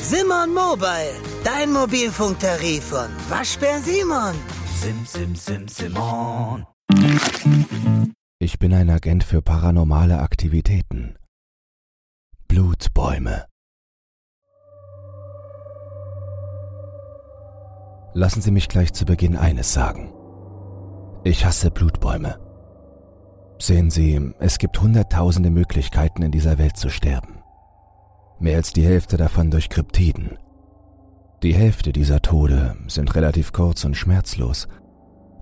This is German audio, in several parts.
Simon Mobile, dein Mobilfunktarif von Waschbär Simon. Sim, sim, sim, Simon. Ich bin ein Agent für paranormale Aktivitäten. Blutbäume. Lassen Sie mich gleich zu Beginn eines sagen. Ich hasse Blutbäume. Sehen Sie, es gibt hunderttausende Möglichkeiten in dieser Welt zu sterben. Mehr als die Hälfte davon durch Kryptiden. Die Hälfte dieser Tode sind relativ kurz und schmerzlos.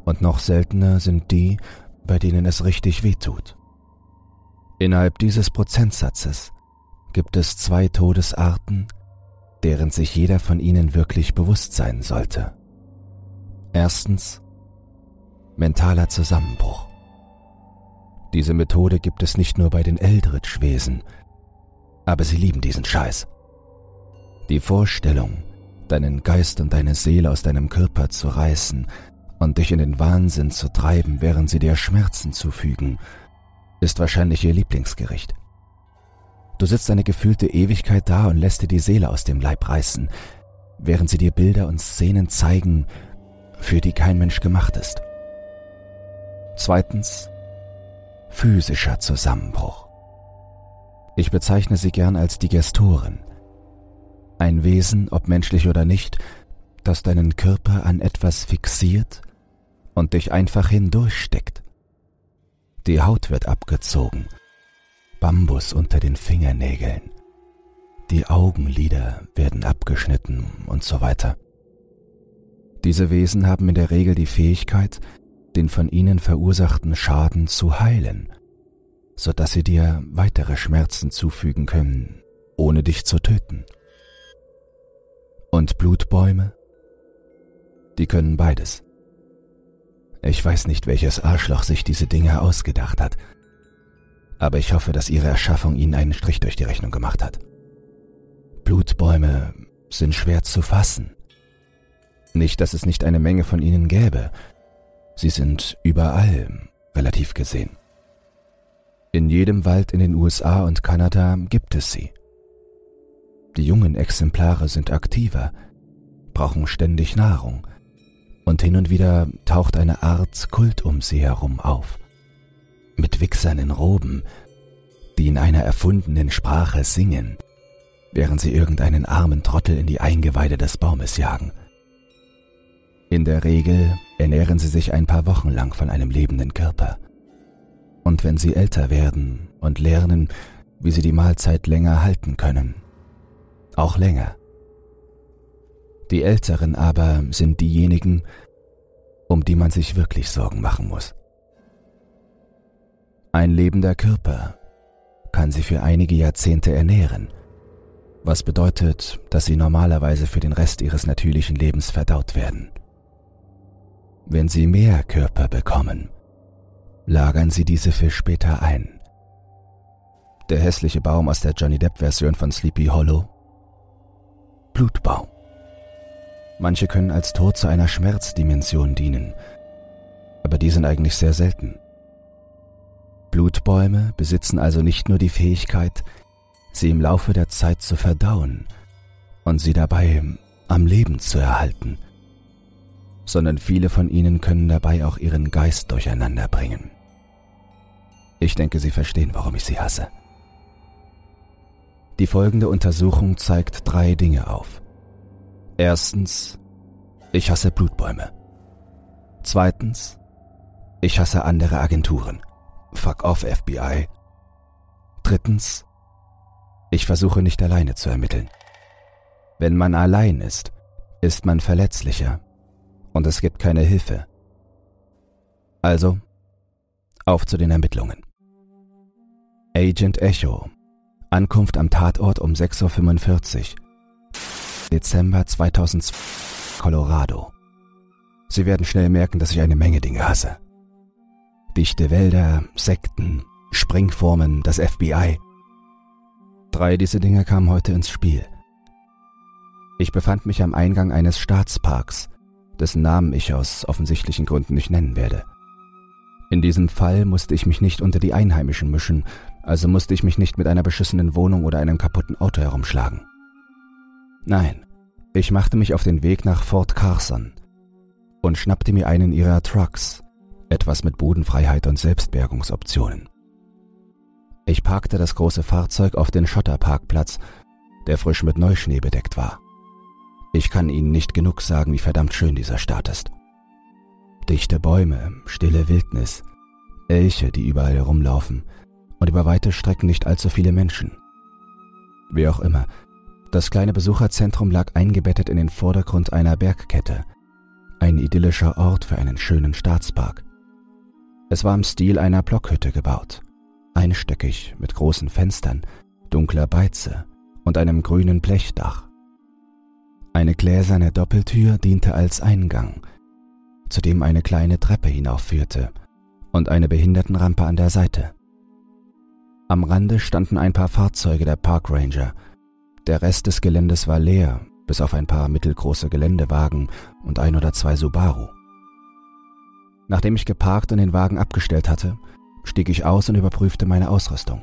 Und noch seltener sind die, bei denen es richtig wehtut. Innerhalb dieses Prozentsatzes gibt es zwei Todesarten, deren sich jeder von ihnen wirklich bewusst sein sollte. Erstens mentaler Zusammenbruch. Diese Methode gibt es nicht nur bei den Eldritch-Wesen, aber sie lieben diesen Scheiß. Die Vorstellung, deinen Geist und deine Seele aus deinem Körper zu reißen und dich in den Wahnsinn zu treiben, während sie dir Schmerzen zufügen, ist wahrscheinlich ihr Lieblingsgericht. Du sitzt eine gefühlte Ewigkeit da und lässt dir die Seele aus dem Leib reißen, während sie dir Bilder und Szenen zeigen, für die kein Mensch gemacht ist. Zweitens physischer Zusammenbruch. Ich bezeichne sie gern als Digestoren. Ein Wesen, ob menschlich oder nicht, das deinen Körper an etwas fixiert und dich einfach hindurchsteckt. Die Haut wird abgezogen, Bambus unter den Fingernägeln, die Augenlider werden abgeschnitten und so weiter. Diese Wesen haben in der Regel die Fähigkeit, den von ihnen verursachten Schaden zu heilen, so dass sie dir weitere Schmerzen zufügen können, ohne dich zu töten. Und Blutbäume? Die können beides. Ich weiß nicht, welches Arschloch sich diese Dinge ausgedacht hat, aber ich hoffe, dass ihre Erschaffung ihnen einen Strich durch die Rechnung gemacht hat. Blutbäume sind schwer zu fassen. Nicht, dass es nicht eine Menge von ihnen gäbe, Sie sind überall, relativ gesehen. In jedem Wald in den USA und Kanada gibt es sie. Die jungen Exemplare sind aktiver, brauchen ständig Nahrung, und hin und wieder taucht eine Art Kult um sie herum auf. Mit Wichsern in Roben, die in einer erfundenen Sprache singen, während sie irgendeinen armen Trottel in die Eingeweide des Baumes jagen – in der Regel ernähren sie sich ein paar Wochen lang von einem lebenden Körper. Und wenn sie älter werden und lernen, wie sie die Mahlzeit länger halten können, auch länger. Die Älteren aber sind diejenigen, um die man sich wirklich Sorgen machen muss. Ein lebender Körper kann sie für einige Jahrzehnte ernähren, was bedeutet, dass sie normalerweise für den Rest ihres natürlichen Lebens verdaut werden. Wenn Sie mehr Körper bekommen, lagern Sie diese für später ein. Der hässliche Baum aus der Johnny Depp-Version von Sleepy Hollow. Blutbaum. Manche können als Tod zu einer Schmerzdimension dienen, aber die sind eigentlich sehr selten. Blutbäume besitzen also nicht nur die Fähigkeit, sie im Laufe der Zeit zu verdauen und sie dabei am Leben zu erhalten – sondern viele von ihnen können dabei auch ihren Geist durcheinander bringen. Ich denke, Sie verstehen, warum ich sie hasse. Die folgende Untersuchung zeigt drei Dinge auf. Erstens, ich hasse Blutbäume. Zweitens, ich hasse andere Agenturen. Fuck off, FBI. Drittens, ich versuche nicht alleine zu ermitteln. Wenn man allein ist, ist man verletzlicher und es gibt keine Hilfe. Also, auf zu den Ermittlungen. Agent Echo. Ankunft am Tatort um 6.45 Uhr. Dezember 2002. Colorado. Sie werden schnell merken, dass ich eine Menge Dinge hasse. Dichte Wälder, Sekten, Springformen, das FBI. Drei dieser Dinge kamen heute ins Spiel. Ich befand mich am Eingang eines Staatsparks, dessen Namen ich aus offensichtlichen Gründen nicht nennen werde. In diesem Fall musste ich mich nicht unter die Einheimischen mischen, also musste ich mich nicht mit einer beschissenen Wohnung oder einem kaputten Auto herumschlagen. Nein, ich machte mich auf den Weg nach Fort Carson und schnappte mir einen ihrer Trucks, etwas mit Bodenfreiheit und Selbstbergungsoptionen. Ich parkte das große Fahrzeug auf den Schotterparkplatz, der frisch mit Neuschnee bedeckt war. Ich kann Ihnen nicht genug sagen, wie verdammt schön dieser Staat ist. Dichte Bäume, stille Wildnis, Elche, die überall herumlaufen und über weite Strecken nicht allzu viele Menschen. Wie auch immer, das kleine Besucherzentrum lag eingebettet in den Vordergrund einer Bergkette, ein idyllischer Ort für einen schönen Staatspark. Es war im Stil einer Blockhütte gebaut, einstöckig mit großen Fenstern, dunkler Beize und einem grünen Blechdach. Eine gläserne Doppeltür diente als Eingang, zu dem eine kleine Treppe hinaufführte und eine Behindertenrampe an der Seite. Am Rande standen ein paar Fahrzeuge der Park Ranger. Der Rest des Geländes war leer, bis auf ein paar mittelgroße Geländewagen und ein oder zwei Subaru. Nachdem ich geparkt und den Wagen abgestellt hatte, stieg ich aus und überprüfte meine Ausrüstung.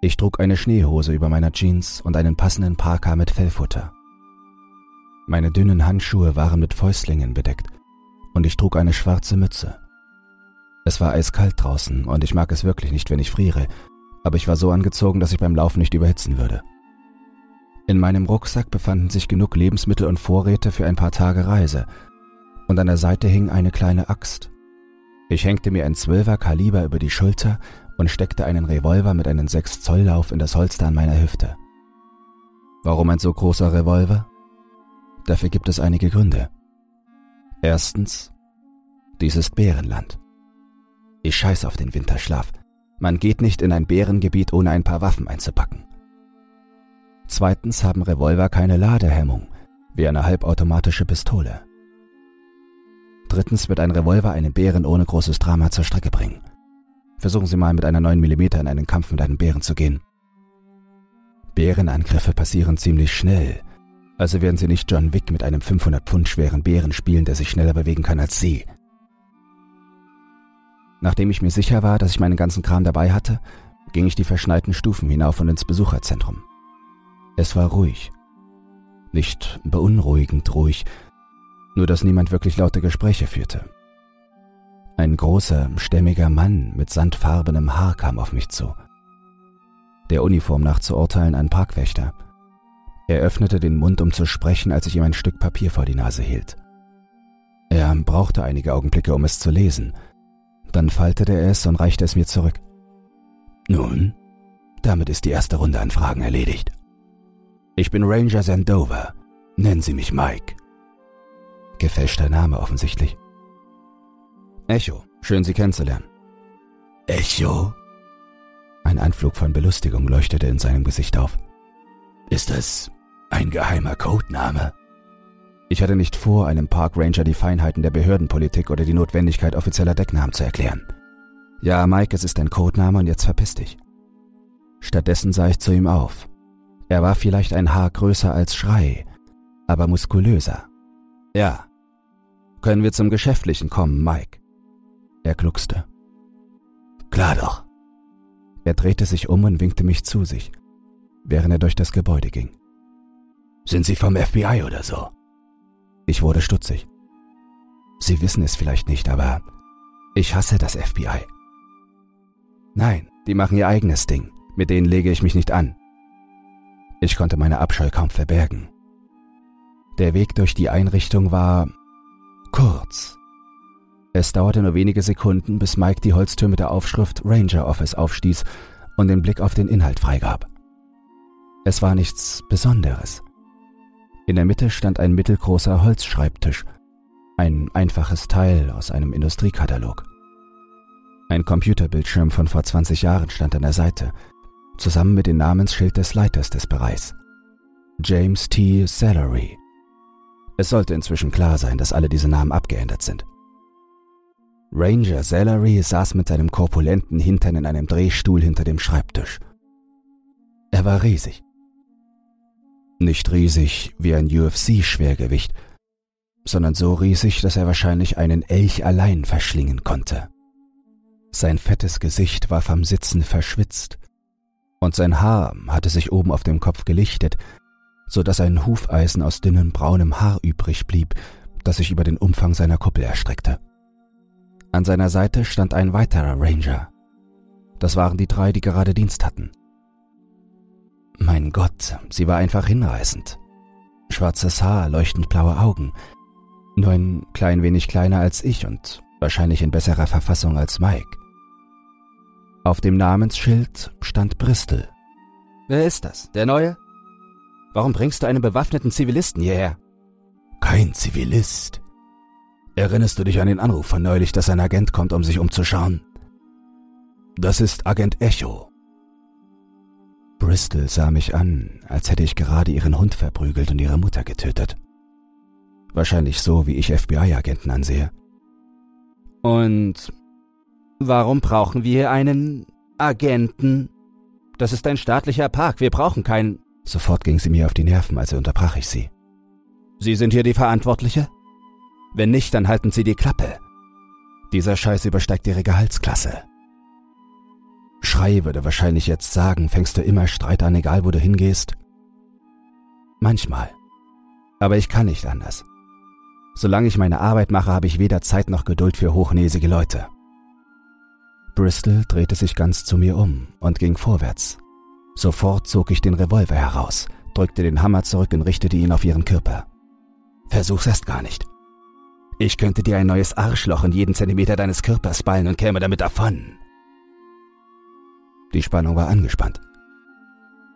Ich trug eine Schneehose über meiner Jeans und einen passenden Parker mit Fellfutter. Meine dünnen Handschuhe waren mit Fäustlingen bedeckt und ich trug eine schwarze Mütze. Es war eiskalt draußen und ich mag es wirklich nicht, wenn ich friere, aber ich war so angezogen, dass ich beim Laufen nicht überhitzen würde. In meinem Rucksack befanden sich genug Lebensmittel und Vorräte für ein paar Tage Reise, und an der Seite hing eine kleine Axt. Ich hängte mir ein Zwölfer Kaliber über die Schulter und steckte einen Revolver mit einem 6 Zoll Lauf in das Holster an meiner Hüfte. Warum ein so großer Revolver? Dafür gibt es einige Gründe. Erstens, dies ist Bärenland. Ich scheiß auf den Winterschlaf. Man geht nicht in ein Bärengebiet, ohne ein paar Waffen einzupacken. Zweitens haben Revolver keine Ladehemmung, wie eine halbautomatische Pistole. Drittens wird ein Revolver einen Bären ohne großes Drama zur Strecke bringen. Versuchen Sie mal mit einer 9 mm in einen Kampf mit einem Bären zu gehen. Bärenangriffe passieren ziemlich schnell, also werden Sie nicht John Wick mit einem 500 Pfund schweren Bären spielen, der sich schneller bewegen kann als Sie. Nachdem ich mir sicher war, dass ich meinen ganzen Kram dabei hatte, ging ich die verschneiten Stufen hinauf und ins Besucherzentrum. Es war ruhig. Nicht beunruhigend ruhig, nur dass niemand wirklich laute Gespräche führte. Ein großer, stämmiger Mann mit sandfarbenem Haar kam auf mich zu. Der Uniform nach zu urteilen ein Parkwächter. Er öffnete den Mund, um zu sprechen, als ich ihm ein Stück Papier vor die Nase hielt. Er brauchte einige Augenblicke, um es zu lesen. Dann faltete er es und reichte es mir zurück. Nun, damit ist die erste Runde an Fragen erledigt. Ich bin Ranger Sandover. Nennen Sie mich Mike. Gefälschter Name offensichtlich. Echo, schön Sie kennenzulernen. Echo? Ein Anflug von Belustigung leuchtete in seinem Gesicht auf. Ist das ein geheimer Codename? Ich hatte nicht vor, einem Park Ranger die Feinheiten der Behördenpolitik oder die Notwendigkeit offizieller Decknamen zu erklären. Ja, Mike, es ist ein Codename und jetzt verpiss dich. Stattdessen sah ich zu ihm auf. Er war vielleicht ein Haar größer als Schrei, aber muskulöser. Ja, können wir zum Geschäftlichen kommen, Mike? Er gluckste. Klar doch. Er drehte sich um und winkte mich zu sich, während er durch das Gebäude ging. Sind Sie vom FBI oder so? Ich wurde stutzig. Sie wissen es vielleicht nicht, aber ich hasse das FBI. Nein, die machen ihr eigenes Ding. Mit denen lege ich mich nicht an. Ich konnte meine Abscheu kaum verbergen. Der Weg durch die Einrichtung war kurz. Es dauerte nur wenige Sekunden, bis Mike die Holztür mit der Aufschrift Ranger Office aufstieß und den Blick auf den Inhalt freigab. Es war nichts Besonderes. In der Mitte stand ein mittelgroßer Holzschreibtisch, ein einfaches Teil aus einem Industriekatalog. Ein Computerbildschirm von vor 20 Jahren stand an der Seite, zusammen mit dem Namensschild des Leiters des Bereichs. James T. Salary. Es sollte inzwischen klar sein, dass alle diese Namen abgeändert sind. Ranger Salary saß mit seinem korpulenten Hintern in einem Drehstuhl hinter dem Schreibtisch. Er war riesig. Nicht riesig wie ein UFC-Schwergewicht, sondern so riesig, dass er wahrscheinlich einen Elch allein verschlingen konnte. Sein fettes Gesicht war vom Sitzen verschwitzt, und sein Haar hatte sich oben auf dem Kopf gelichtet, so dass ein Hufeisen aus dünnem braunem Haar übrig blieb, das sich über den Umfang seiner Kuppel erstreckte. An seiner Seite stand ein weiterer Ranger. Das waren die drei, die gerade Dienst hatten. Mein Gott, sie war einfach hinreißend. Schwarzes Haar, leuchtend blaue Augen, nur ein klein wenig kleiner als ich und wahrscheinlich in besserer Verfassung als Mike. Auf dem Namensschild stand Bristol. Wer ist das? Der Neue? Warum bringst du einen bewaffneten Zivilisten hierher? Kein Zivilist. Erinnerst du dich an den Anruf von neulich, dass ein Agent kommt, um sich umzuschauen? Das ist Agent Echo. Bristol sah mich an, als hätte ich gerade ihren Hund verprügelt und ihre Mutter getötet. Wahrscheinlich so, wie ich FBI-Agenten ansehe. Und warum brauchen wir einen Agenten? Das ist ein staatlicher Park, wir brauchen keinen. Sofort ging sie mir auf die Nerven, also unterbrach ich sie. Sie sind hier die Verantwortliche? Wenn nicht, dann halten Sie die Klappe. Dieser Scheiß übersteigt Ihre Gehaltsklasse. Schrei würde wahrscheinlich jetzt sagen, fängst du immer Streit an, egal wo du hingehst? Manchmal. Aber ich kann nicht anders. Solange ich meine Arbeit mache, habe ich weder Zeit noch Geduld für hochnäsige Leute. Bristol drehte sich ganz zu mir um und ging vorwärts. Sofort zog ich den Revolver heraus, drückte den Hammer zurück und richtete ihn auf ihren Körper. Versuch's erst gar nicht. Ich könnte dir ein neues Arschloch in jeden Zentimeter deines Körpers ballen und käme damit davon. Die Spannung war angespannt.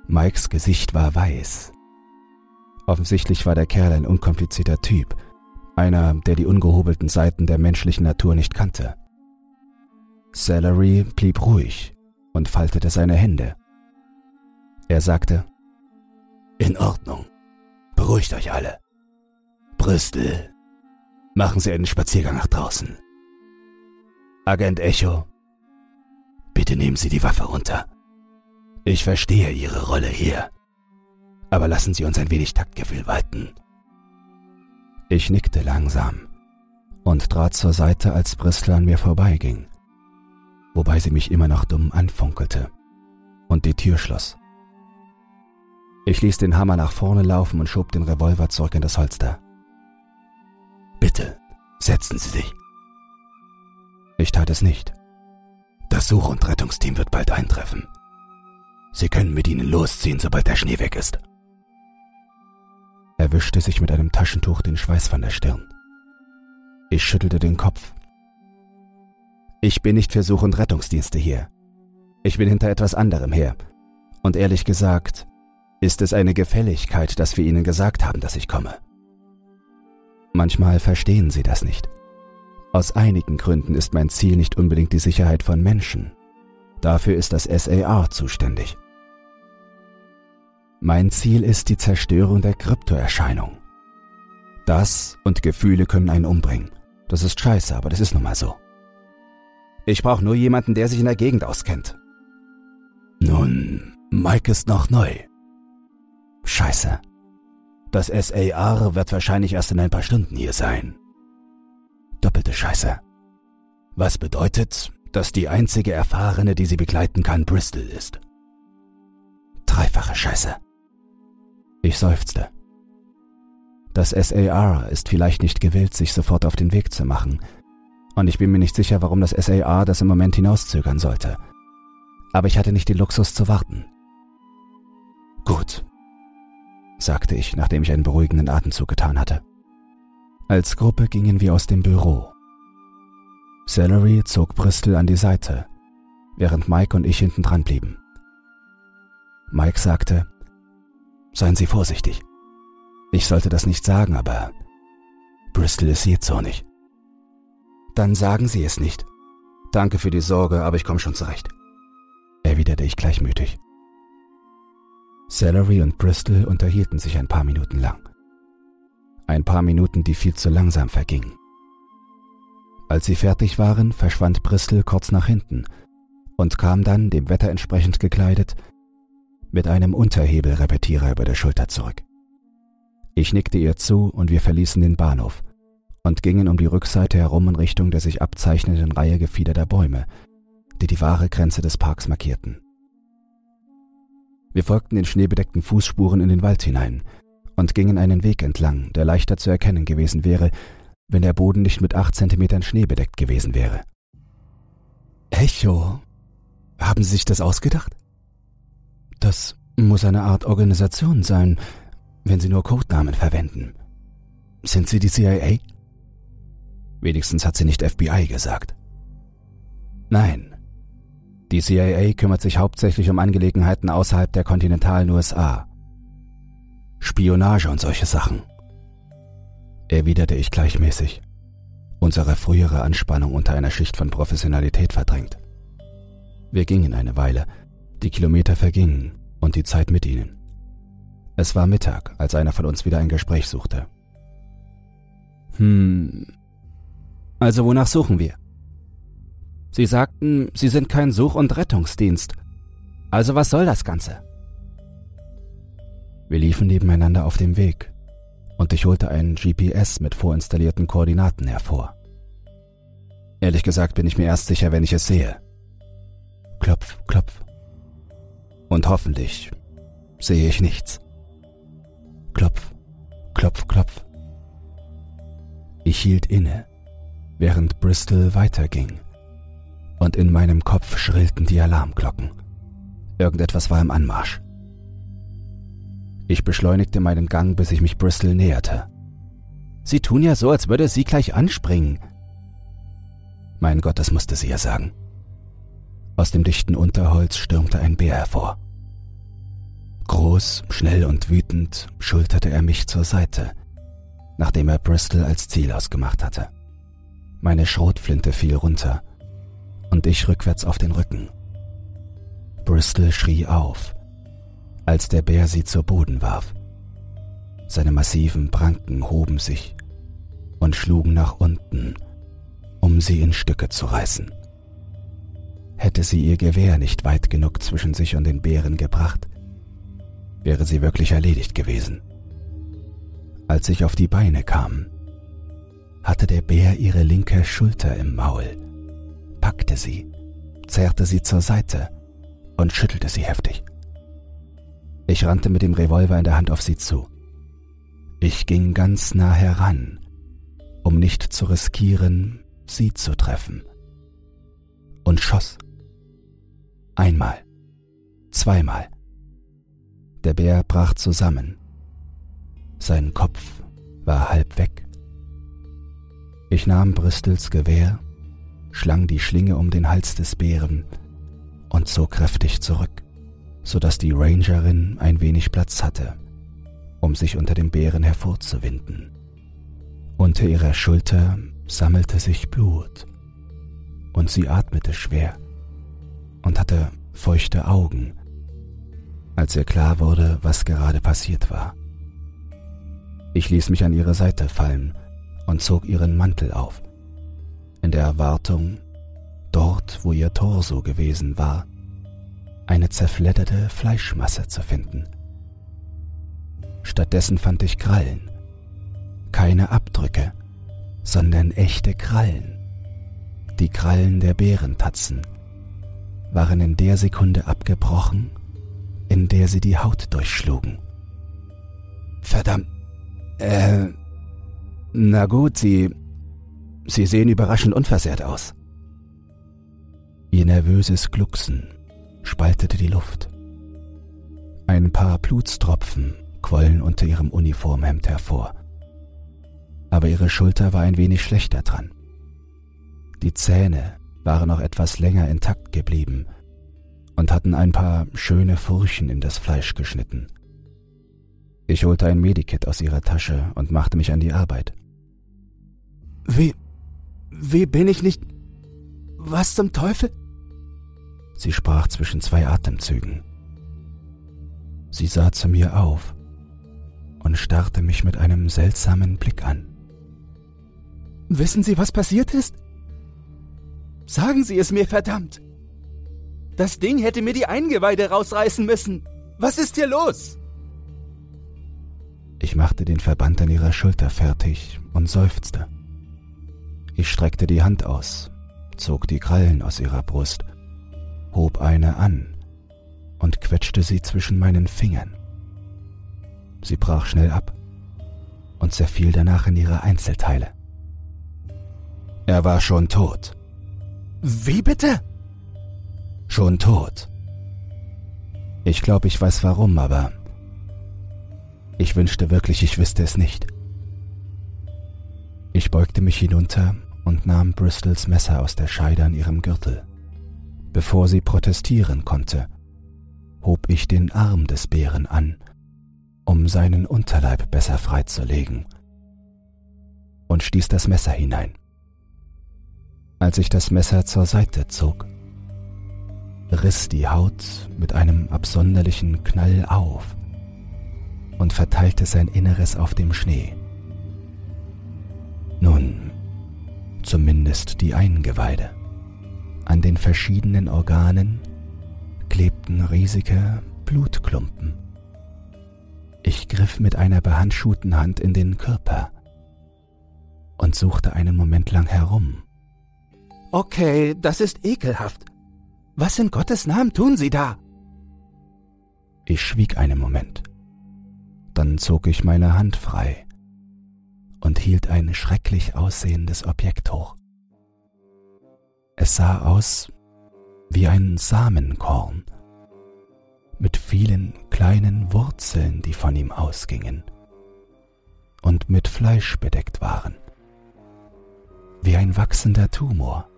Mikes Gesicht war weiß. Offensichtlich war der Kerl ein unkomplizierter Typ, einer, der die ungehobelten Seiten der menschlichen Natur nicht kannte. Salary blieb ruhig und faltete seine Hände. Er sagte, In Ordnung, beruhigt euch alle. Bristol, machen Sie einen Spaziergang nach draußen. Agent Echo, bitte nehmen Sie die Waffe runter. Ich verstehe Ihre Rolle hier, aber lassen Sie uns ein wenig Taktgefühl walten. Ich nickte langsam und trat zur Seite, als Bristol an mir vorbeiging, wobei sie mich immer noch dumm anfunkelte und die Tür schloss. Ich ließ den Hammer nach vorne laufen und schob den Revolver zurück in das Holster. Bitte, setzen Sie sich. Ich tat es nicht. Das Such- und Rettungsteam wird bald eintreffen. Sie können mit ihnen losziehen, sobald der Schnee weg ist. Er wischte sich mit einem Taschentuch den Schweiß von der Stirn. Ich schüttelte den Kopf. Ich bin nicht für Such- und Rettungsdienste hier. Ich bin hinter etwas anderem her. Und ehrlich gesagt, ist es eine Gefälligkeit, dass wir Ihnen gesagt haben, dass ich komme. Manchmal verstehen Sie das nicht. Aus einigen Gründen ist mein Ziel nicht unbedingt die Sicherheit von Menschen. Dafür ist das SAR zuständig. Mein Ziel ist die Zerstörung der Kryptoerscheinung. Das und Gefühle können einen umbringen. Das ist scheiße, aber das ist nun mal so. Ich brauche nur jemanden, der sich in der Gegend auskennt. Nun, Mike ist noch neu. Scheiße. Das SAR wird wahrscheinlich erst in ein paar Stunden hier sein. Doppelte Scheiße. Was bedeutet, dass die einzige Erfahrene, die sie begleiten kann, Bristol ist. Dreifache Scheiße. Ich seufzte. Das SAR ist vielleicht nicht gewillt, sich sofort auf den Weg zu machen. Und ich bin mir nicht sicher, warum das SAR das im Moment hinauszögern sollte. Aber ich hatte nicht den Luxus zu warten. Gut, sagte ich, nachdem ich einen beruhigenden Atemzug getan hatte. Als Gruppe gingen wir aus dem Büro. Salary zog Bristol an die Seite, während Mike und ich hinten dran blieben. Mike sagte, Seien Sie vorsichtig. Ich sollte das nicht sagen, aber Bristol ist jähzornig. Dann sagen Sie es nicht. Danke für die Sorge, aber ich komme schon zurecht, erwiderte ich gleichmütig. Salary und Bristol unterhielten sich ein paar Minuten lang. Ein paar Minuten, die viel zu langsam vergingen. Als sie fertig waren, verschwand Bristol kurz nach hinten und kam dann, dem Wetter entsprechend gekleidet, mit einem Unterhebelrepetierer über der Schulter zurück. Ich nickte ihr zu und wir verließen den Bahnhof und gingen um die Rückseite herum in Richtung der sich abzeichnenden Reihe gefiederter Bäume, die die wahre Grenze des Parks markierten. Wir folgten den schneebedeckten Fußspuren in den Wald hinein und gingen einen Weg entlang, der leichter zu erkennen gewesen wäre, wenn der Boden nicht mit acht Zentimetern Schnee bedeckt gewesen wäre. Echo, haben Sie sich das ausgedacht? Das muss eine Art Organisation sein, wenn Sie nur Codenamen verwenden. Sind Sie die CIA? Wenigstens hat sie nicht FBI gesagt. Nein. Die CIA kümmert sich hauptsächlich um Angelegenheiten außerhalb der kontinentalen USA. Spionage und solche Sachen. Erwiderte ich gleichmäßig, unsere frühere Anspannung unter einer Schicht von Professionalität verdrängt. Wir gingen eine Weile, die Kilometer vergingen und die Zeit mit ihnen. Es war Mittag, als einer von uns wieder ein Gespräch suchte. Hm. Also wonach suchen wir? Sie sagten, Sie sind kein Such- und Rettungsdienst. Also was soll das Ganze? Wir liefen nebeneinander auf dem Weg und ich holte ein GPS mit vorinstallierten Koordinaten hervor. Ehrlich gesagt bin ich mir erst sicher, wenn ich es sehe. Klopf, klopf. Und hoffentlich sehe ich nichts. Klopf, klopf, klopf. Ich hielt inne, während Bristol weiterging, und in meinem Kopf schrillten die Alarmglocken. Irgendetwas war im Anmarsch. Ich beschleunigte meinen Gang, bis ich mich Bristol näherte. Sie tun ja so, als würde sie gleich anspringen. Mein Gott, das musste sie ja sagen. Aus dem dichten Unterholz stürmte ein Bär hervor. Groß, schnell und wütend schulterte er mich zur Seite, nachdem er Bristol als Ziel ausgemacht hatte. Meine Schrotflinte fiel runter und ich rückwärts auf den Rücken. Bristol schrie auf, als der Bär sie zu Boden warf. Seine massiven Pranken hoben sich und schlugen nach unten, um sie in Stücke zu reißen. Hätte sie ihr Gewehr nicht weit genug zwischen sich und den Bären gebracht, wäre sie wirklich erledigt gewesen. Als ich auf die Beine kam, hatte der Bär ihre linke Schulter im Maul, packte sie, zerrte sie zur Seite und schüttelte sie heftig. Ich rannte mit dem Revolver in der Hand auf sie zu. Ich ging ganz nah heran, um nicht zu riskieren, sie zu treffen. Und schoss. Einmal. Zweimal. Der Bär brach zusammen. Sein Kopf war halb weg. Ich nahm Bristols Gewehr, schlang die Schlinge um den Hals des Bären und zog kräftig zurück, so dass die Rangerin ein wenig Platz hatte, um sich unter dem Bären hervorzuwinden. Unter ihrer Schulter sammelte sich Blut und sie atmete schwer und hatte feuchte Augen, als ihr klar wurde, was gerade passiert war. Ich ließ mich an ihre Seite fallen und zog ihren Mantel auf, in der Erwartung, dort, wo ihr Torso gewesen war, eine zerfledderte Fleischmasse zu finden. Stattdessen fand ich Krallen, keine Abdrücke, sondern echte Krallen. Die Krallen der Bärentatzen waren in der Sekunde abgebrochen in der sie die Haut durchschlugen. Verdammt. Äh. Na gut, Sie. Sie sehen überraschend unversehrt aus. Ihr nervöses Glucksen spaltete die Luft. Ein paar Blutstropfen quollen unter ihrem Uniformhemd hervor. Aber ihre Schulter war ein wenig schlechter dran. Die Zähne waren noch etwas länger intakt geblieben und hatten ein paar schöne Furchen in das Fleisch geschnitten. Ich holte ein Medikit aus ihrer Tasche und machte mich an die Arbeit. Wie, wie bin ich nicht... Was zum Teufel? Sie sprach zwischen zwei Atemzügen. Sie sah zu mir auf und starrte mich mit einem seltsamen Blick an. Wissen Sie, was passiert ist? Sagen Sie es mir, verdammt! Das Ding hätte mir die Eingeweide rausreißen müssen. Was ist hier los? Ich machte den Verband an ihrer Schulter fertig und seufzte. Ich streckte die Hand aus, zog die Krallen aus ihrer Brust hob eine an und quetschte sie zwischen meinen Fingern. Sie brach schnell ab und zerfiel danach in ihre Einzelteile. Er war schon tot. Wie bitte? Schon tot. Ich glaube, ich weiß warum, aber ich wünschte wirklich, ich wüsste es nicht. Ich beugte mich hinunter und nahm Bristols Messer aus der Scheide an ihrem Gürtel. Bevor sie protestieren konnte, hob ich den Arm des Bären an, um seinen Unterleib besser freizulegen, und stieß das Messer hinein. Als ich das Messer zur Seite zog, riss die Haut mit einem absonderlichen Knall auf und verteilte sein Inneres auf dem Schnee. Nun, zumindest die Eingeweide. An den verschiedenen Organen klebten riesige Blutklumpen. Ich griff mit einer behandschuhten Hand in den Körper und suchte einen Moment lang herum. Okay, das ist ekelhaft. Was in Gottes Namen tun Sie da? Ich schwieg einen Moment. Dann zog ich meine Hand frei und hielt ein schrecklich aussehendes Objekt hoch. Es sah aus wie ein Samenkorn mit vielen kleinen Wurzeln, die von ihm ausgingen und mit Fleisch bedeckt waren, wie ein wachsender Tumor.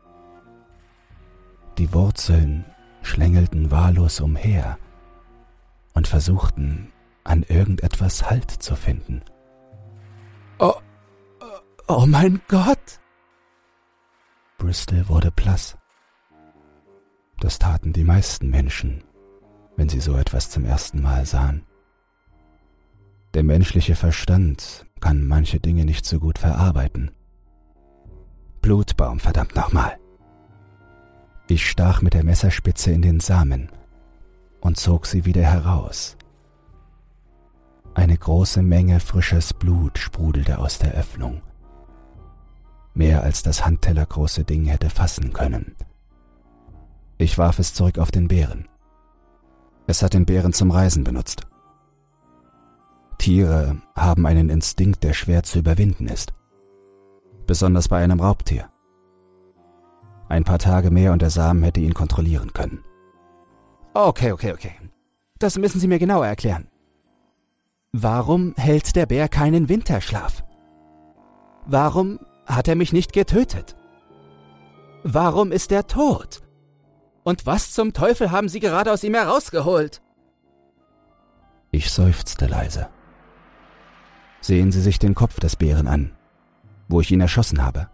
Die Wurzeln schlängelten wahllos umher und versuchten an irgendetwas Halt zu finden. Oh, oh mein Gott! Bristol wurde blass. Das taten die meisten Menschen, wenn sie so etwas zum ersten Mal sahen. Der menschliche Verstand kann manche Dinge nicht so gut verarbeiten. Blutbaum, verdammt nochmal. Ich stach mit der Messerspitze in den Samen und zog sie wieder heraus. Eine große Menge frisches Blut sprudelte aus der Öffnung. Mehr als das handtellergroße Ding hätte fassen können. Ich warf es zurück auf den Bären. Es hat den Bären zum Reisen benutzt. Tiere haben einen Instinkt, der schwer zu überwinden ist. Besonders bei einem Raubtier. Ein paar Tage mehr und der Samen hätte ihn kontrollieren können. Okay, okay, okay. Das müssen Sie mir genauer erklären. Warum hält der Bär keinen Winterschlaf? Warum hat er mich nicht getötet? Warum ist er tot? Und was zum Teufel haben Sie gerade aus ihm herausgeholt? Ich seufzte leise. Sehen Sie sich den Kopf des Bären an, wo ich ihn erschossen habe.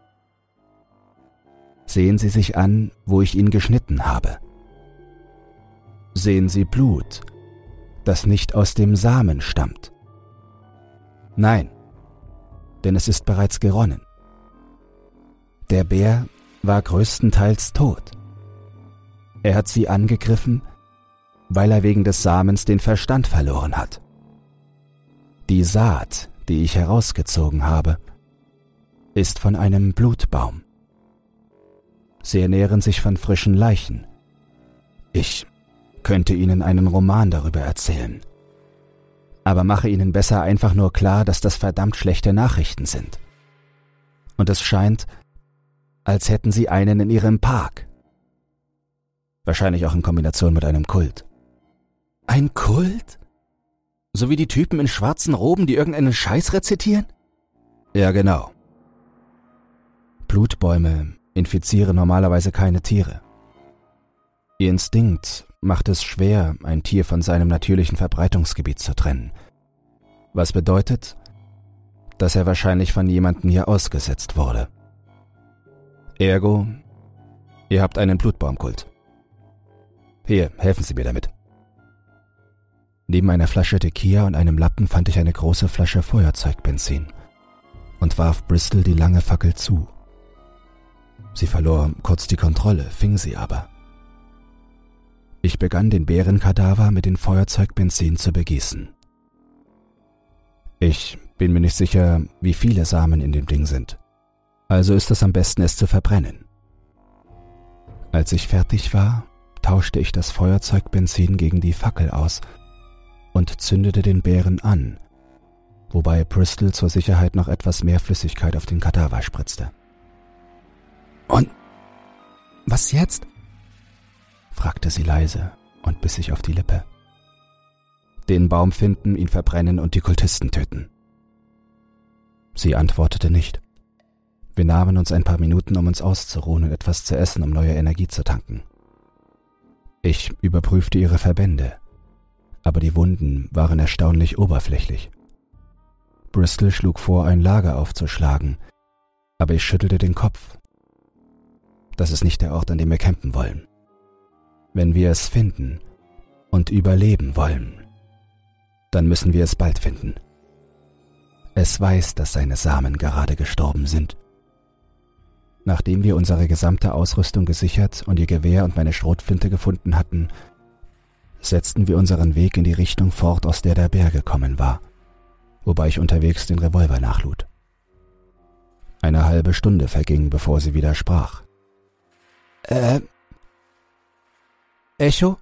Sehen Sie sich an, wo ich ihn geschnitten habe. Sehen Sie Blut, das nicht aus dem Samen stammt. Nein, denn es ist bereits geronnen. Der Bär war größtenteils tot. Er hat sie angegriffen, weil er wegen des Samens den Verstand verloren hat. Die Saat, die ich herausgezogen habe, ist von einem Blutbaum. Sie ernähren sich von frischen Leichen. Ich könnte Ihnen einen Roman darüber erzählen. Aber mache Ihnen besser einfach nur klar, dass das verdammt schlechte Nachrichten sind. Und es scheint, als hätten Sie einen in Ihrem Park. Wahrscheinlich auch in Kombination mit einem Kult. Ein Kult? So wie die Typen in schwarzen Roben, die irgendeinen Scheiß rezitieren? Ja, genau. Blutbäume infizieren normalerweise keine Tiere. Ihr Instinkt macht es schwer, ein Tier von seinem natürlichen Verbreitungsgebiet zu trennen. Was bedeutet, dass er wahrscheinlich von jemandem hier ausgesetzt wurde. Ergo, ihr habt einen Blutbaumkult. Hier, helfen Sie mir damit. Neben einer Flasche Tequila und einem Lappen fand ich eine große Flasche Feuerzeugbenzin und warf Bristol die lange Fackel zu. Sie verlor kurz die Kontrolle, fing sie aber. Ich begann den Bärenkadaver mit dem Feuerzeugbenzin zu begießen. Ich bin mir nicht sicher, wie viele Samen in dem Ding sind. Also ist es am besten, es zu verbrennen. Als ich fertig war, tauschte ich das Feuerzeugbenzin gegen die Fackel aus und zündete den Bären an, wobei Bristol zur Sicherheit noch etwas mehr Flüssigkeit auf den Kadaver spritzte. Und was jetzt? fragte sie leise und biss sich auf die Lippe. Den Baum finden, ihn verbrennen und die Kultisten töten. Sie antwortete nicht. Wir nahmen uns ein paar Minuten, um uns auszuruhen und etwas zu essen, um neue Energie zu tanken. Ich überprüfte ihre Verbände, aber die Wunden waren erstaunlich oberflächlich. Bristol schlug vor, ein Lager aufzuschlagen, aber ich schüttelte den Kopf. Das ist nicht der Ort, an dem wir campen wollen. Wenn wir es finden und überleben wollen, dann müssen wir es bald finden. Es weiß, dass seine Samen gerade gestorben sind. Nachdem wir unsere gesamte Ausrüstung gesichert und ihr Gewehr und meine Schrotflinte gefunden hatten, setzten wir unseren Weg in die Richtung fort, aus der der Bär gekommen war, wobei ich unterwegs den Revolver nachlud. Eine halbe Stunde verging, bevor sie wieder sprach. Äh. Echo?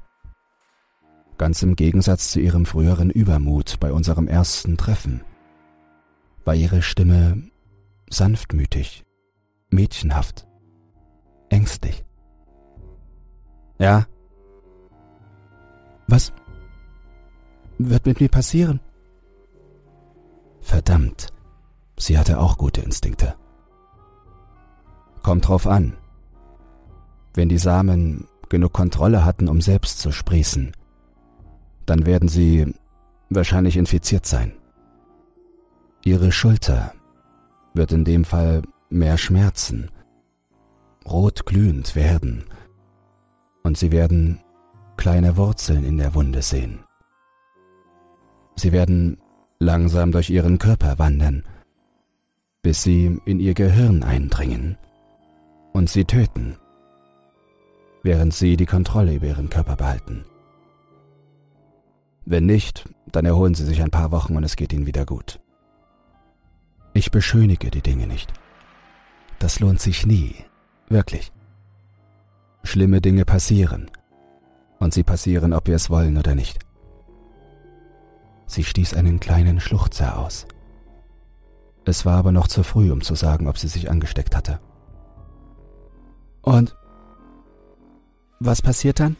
Ganz im Gegensatz zu ihrem früheren Übermut bei unserem ersten Treffen war ihre Stimme sanftmütig, mädchenhaft, ängstlich. Ja. Was wird mit mir passieren? Verdammt, sie hatte auch gute Instinkte. Kommt drauf an. Wenn die Samen genug Kontrolle hatten, um selbst zu sprießen, dann werden sie wahrscheinlich infiziert sein. Ihre Schulter wird in dem Fall mehr schmerzen, rot glühend werden, und sie werden kleine Wurzeln in der Wunde sehen. Sie werden langsam durch ihren Körper wandern, bis sie in ihr Gehirn eindringen und sie töten, während sie die Kontrolle über ihren Körper behalten. Wenn nicht, dann erholen sie sich ein paar Wochen und es geht ihnen wieder gut. Ich beschönige die Dinge nicht. Das lohnt sich nie, wirklich. Schlimme Dinge passieren. Und sie passieren, ob wir es wollen oder nicht. Sie stieß einen kleinen Schluchzer aus. Es war aber noch zu früh, um zu sagen, ob sie sich angesteckt hatte. Und was passiert dann?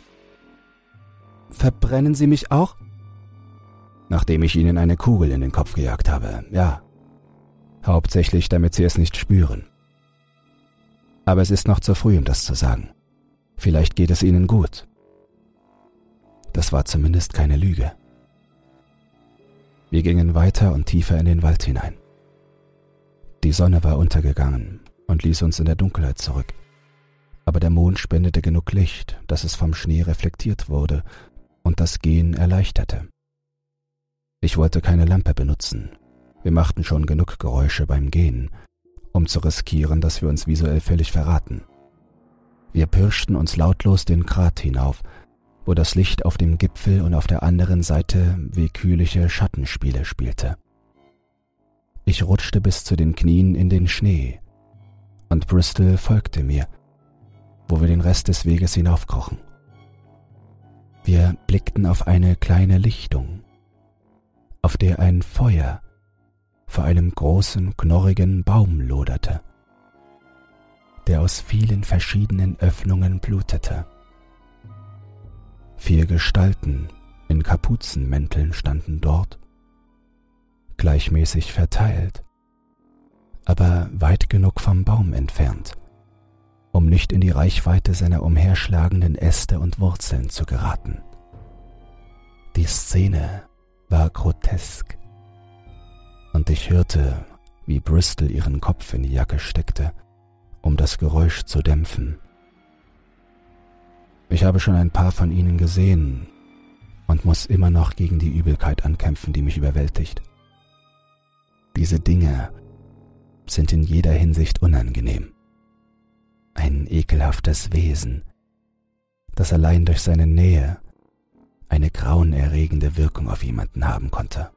Verbrennen Sie mich auch? Nachdem ich Ihnen eine Kugel in den Kopf gejagt habe, ja hauptsächlich damit sie es nicht spüren. Aber es ist noch zu früh, um das zu sagen. Vielleicht geht es ihnen gut. Das war zumindest keine Lüge. Wir gingen weiter und tiefer in den Wald hinein. Die Sonne war untergegangen und ließ uns in der Dunkelheit zurück. Aber der Mond spendete genug Licht, dass es vom Schnee reflektiert wurde und das Gehen erleichterte. Ich wollte keine Lampe benutzen, wir machten schon genug Geräusche beim Gehen, um zu riskieren, dass wir uns visuell völlig verraten. Wir pirschten uns lautlos den Grat hinauf, wo das Licht auf dem Gipfel und auf der anderen Seite willkürliche Schattenspiele spielte. Ich rutschte bis zu den Knien in den Schnee, und Bristol folgte mir, wo wir den Rest des Weges hinaufkrochen. Wir blickten auf eine kleine Lichtung, auf der ein Feuer vor einem großen, knorrigen Baum loderte, der aus vielen verschiedenen Öffnungen blutete. Vier Gestalten in Kapuzenmänteln standen dort, gleichmäßig verteilt, aber weit genug vom Baum entfernt, um nicht in die Reichweite seiner umherschlagenden Äste und Wurzeln zu geraten. Die Szene war grotesk und ich hörte, wie Bristol ihren Kopf in die Jacke steckte, um das Geräusch zu dämpfen. Ich habe schon ein paar von ihnen gesehen und muss immer noch gegen die Übelkeit ankämpfen, die mich überwältigt. Diese Dinge sind in jeder Hinsicht unangenehm. Ein ekelhaftes Wesen, das allein durch seine Nähe eine grauenerregende Wirkung auf jemanden haben konnte.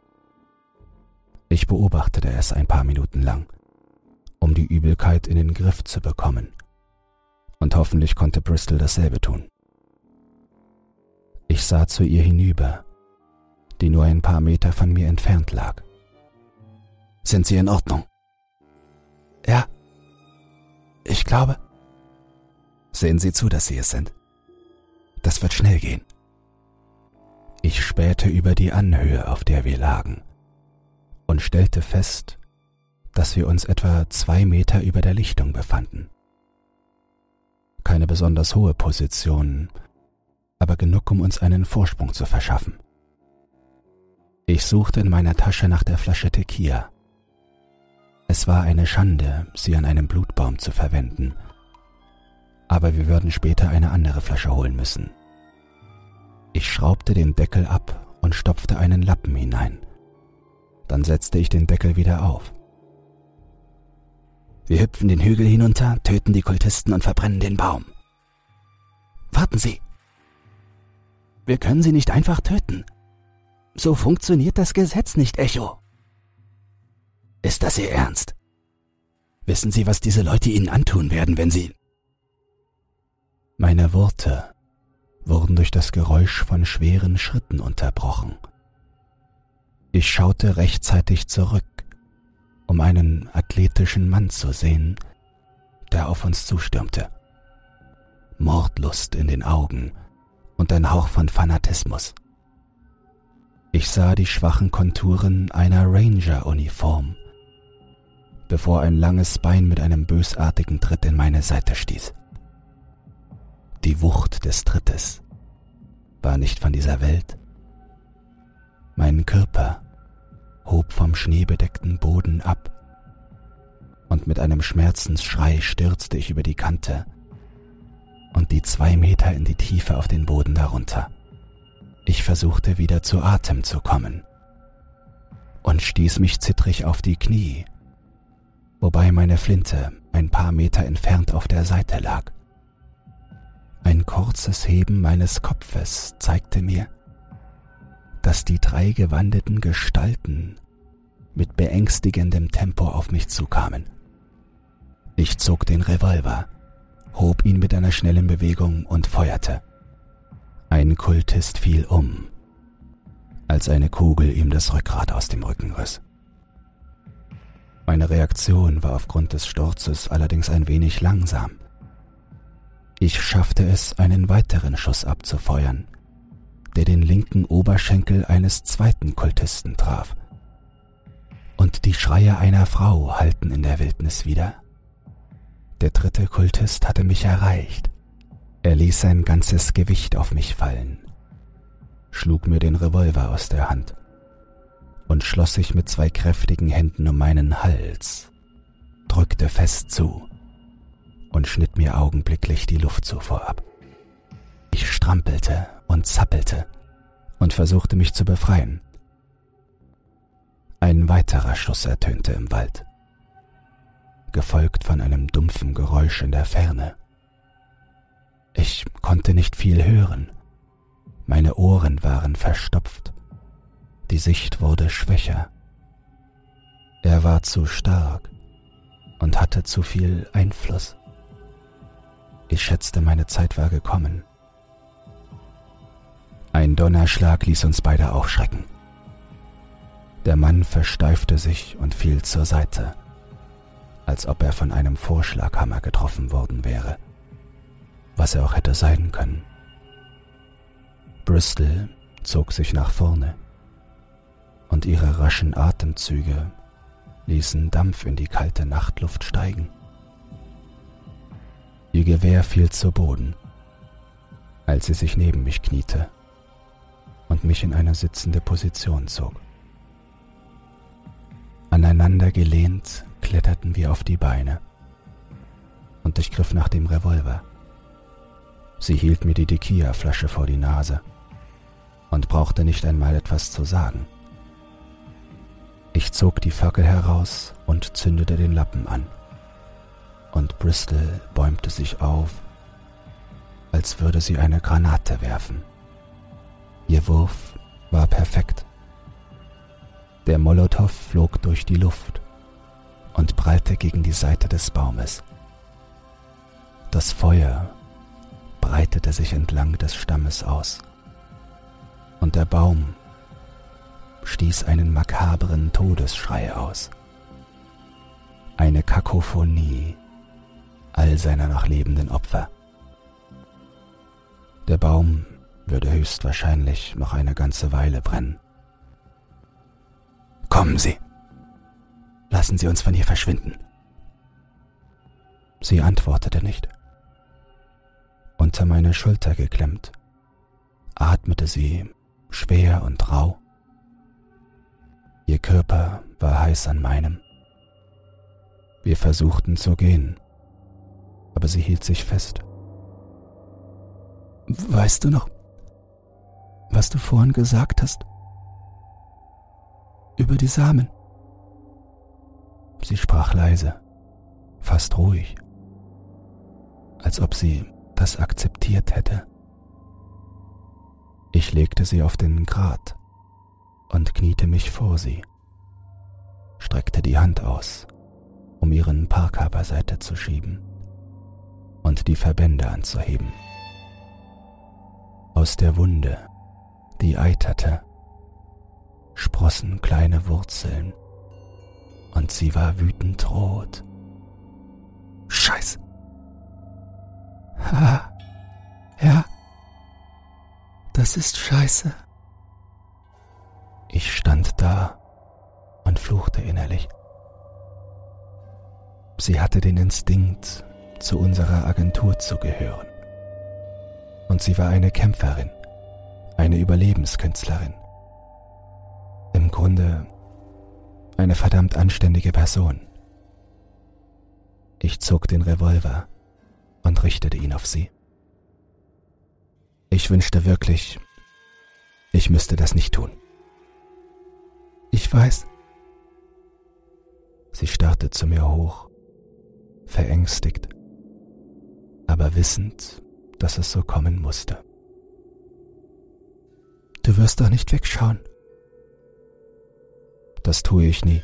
Ich beobachtete es ein paar Minuten lang, um die Übelkeit in den Griff zu bekommen. Und hoffentlich konnte Bristol dasselbe tun. Ich sah zu ihr hinüber, die nur ein paar Meter von mir entfernt lag. Sind Sie in Ordnung? Ja. Ich glaube. Sehen Sie zu, dass Sie es sind. Das wird schnell gehen. Ich spähte über die Anhöhe, auf der wir lagen, und stellte fest, dass wir uns etwa zwei Meter über der Lichtung befanden. Keine besonders hohe Position, aber genug, um uns einen Vorsprung zu verschaffen. Ich suchte in meiner Tasche nach der Flasche Tequila. Es war eine Schande, sie an einem Blutbaum zu verwenden, aber wir würden später eine andere Flasche holen müssen. Ich schraubte den Deckel ab und stopfte einen Lappen hinein. Dann setzte ich den Deckel wieder auf. Wir hüpfen den Hügel hinunter, töten die Kultisten und verbrennen den Baum. Warten Sie. Wir können sie nicht einfach töten. So funktioniert das Gesetz nicht, Echo. Ist das Ihr Ernst? Wissen Sie, was diese Leute Ihnen antun werden, wenn Sie... Meine Worte wurden durch das Geräusch von schweren Schritten unterbrochen. Ich schaute rechtzeitig zurück, um einen athletischen Mann zu sehen, der auf uns zustürmte. Mordlust in den Augen und ein Hauch von Fanatismus. Ich sah die schwachen Konturen einer Ranger-Uniform, bevor ein langes Bein mit einem bösartigen Tritt in meine Seite stieß. Die Wucht des Trittes war nicht von dieser Welt. Mein Körper hob vom schneebedeckten Boden ab, und mit einem Schmerzensschrei stürzte ich über die Kante und die zwei Meter in die Tiefe auf den Boden darunter. Ich versuchte wieder zu Atem zu kommen und stieß mich zittrig auf die Knie, wobei meine Flinte ein paar Meter entfernt auf der Seite lag. Ein kurzes Heben meines Kopfes zeigte mir, dass die drei gewandeten Gestalten mit beängstigendem Tempo auf mich zukamen. Ich zog den Revolver, hob ihn mit einer schnellen Bewegung und feuerte. Ein Kultist fiel um, als eine Kugel ihm das Rückgrat aus dem Rücken riss. Meine Reaktion war aufgrund des Sturzes allerdings ein wenig langsam. Ich schaffte es, einen weiteren Schuss abzufeuern, der den linken Oberschenkel eines zweiten Kultisten traf. Und die Schreie einer Frau hallten in der Wildnis wieder. Der dritte Kultist hatte mich erreicht. Er ließ sein ganzes Gewicht auf mich fallen, schlug mir den Revolver aus der Hand und schloss sich mit zwei kräftigen Händen um meinen Hals, drückte fest zu und schnitt mir augenblicklich die Luftzufuhr ab. Ich strampelte und zappelte und versuchte mich zu befreien. Ein weiterer Schuss ertönte im Wald, gefolgt von einem dumpfen Geräusch in der Ferne. Ich konnte nicht viel hören, meine Ohren waren verstopft, die Sicht wurde schwächer. Er war zu stark und hatte zu viel Einfluss. Ich schätzte, meine Zeit war gekommen. Ein Donnerschlag ließ uns beide aufschrecken. Der Mann versteifte sich und fiel zur Seite, als ob er von einem Vorschlaghammer getroffen worden wäre, was er auch hätte sein können. Bristol zog sich nach vorne, und ihre raschen Atemzüge ließen Dampf in die kalte Nachtluft steigen. Ihr Gewehr fiel zu Boden, als sie sich neben mich kniete und mich in eine sitzende Position zog. Aneinander gelehnt kletterten wir auf die Beine und ich griff nach dem Revolver. Sie hielt mir die Dekia-Flasche vor die Nase und brauchte nicht einmal etwas zu sagen. Ich zog die Fackel heraus und zündete den Lappen an und Bristol bäumte sich auf, als würde sie eine Granate werfen. Ihr Wurf war perfekt. Der Molotow flog durch die Luft und prallte gegen die Seite des Baumes. Das Feuer breitete sich entlang des Stammes aus und der Baum stieß einen makabren Todesschrei aus. Eine Kakophonie all seiner noch lebenden Opfer. Der Baum würde höchstwahrscheinlich noch eine ganze Weile brennen. Kommen Sie! Lassen Sie uns von hier verschwinden. Sie antwortete nicht. Unter meine Schulter geklemmt, atmete sie schwer und rau. Ihr Körper war heiß an meinem. Wir versuchten zu gehen, aber sie hielt sich fest. Weißt du noch, was du vorhin gesagt hast? Über die Samen. Sie sprach leise, fast ruhig, als ob sie das akzeptiert hätte. Ich legte sie auf den Grat und kniete mich vor sie, streckte die Hand aus, um ihren Parker beiseite zu schieben und die Verbände anzuheben. Aus der Wunde, die eiterte, sprossen kleine Wurzeln und sie war wütend rot. Scheiß. Ha. Ja. Das ist scheiße. Ich stand da und fluchte innerlich. Sie hatte den Instinkt, zu unserer Agentur zu gehören. Und sie war eine Kämpferin, eine Überlebenskünstlerin. Im Grunde eine verdammt anständige Person. Ich zog den Revolver und richtete ihn auf sie. Ich wünschte wirklich, ich müsste das nicht tun. Ich weiß. Sie starrte zu mir hoch, verängstigt, aber wissend, dass es so kommen musste. Du wirst doch nicht wegschauen. Das tue ich nie.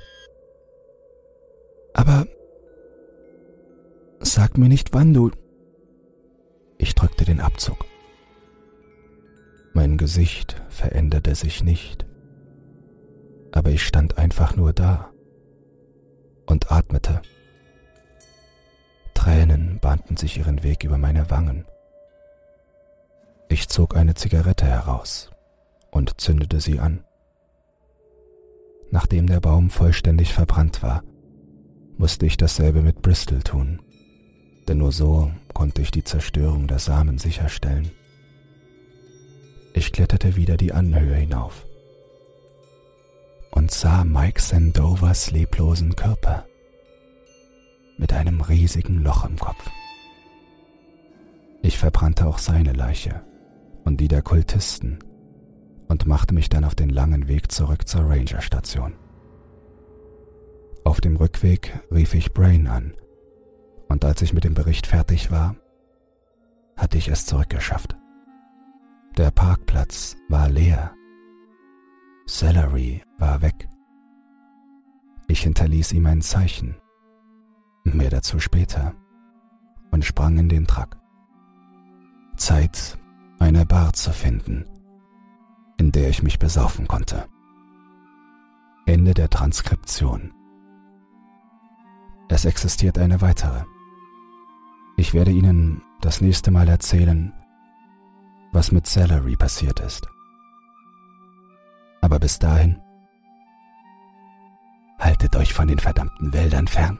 Aber sag mir nicht, wann du... Ich drückte den Abzug. Mein Gesicht veränderte sich nicht, aber ich stand einfach nur da und atmete. Tränen bahnten sich ihren Weg über meine Wangen. Ich zog eine Zigarette heraus und zündete sie an. Nachdem der Baum vollständig verbrannt war, musste ich dasselbe mit Bristol tun, denn nur so konnte ich die Zerstörung der Samen sicherstellen. Ich kletterte wieder die Anhöhe hinauf und sah Mike Sandovers leblosen Körper mit einem riesigen Loch im Kopf. Ich verbrannte auch seine Leiche und die der Kultisten und machte mich dann auf den langen Weg zurück zur Ranger-Station. Auf dem Rückweg rief ich Brain an, und als ich mit dem Bericht fertig war, hatte ich es zurückgeschafft. Der Parkplatz war leer. Celery war weg. Ich hinterließ ihm ein Zeichen, mehr dazu später, und sprang in den Truck. Zeit, eine Bar zu finden, in der ich mich besaufen konnte. Ende der Transkription. Es existiert eine weitere. Ich werde Ihnen das nächste Mal erzählen, was mit Salary passiert ist. Aber bis dahin, haltet euch von den verdammten Wäldern fern.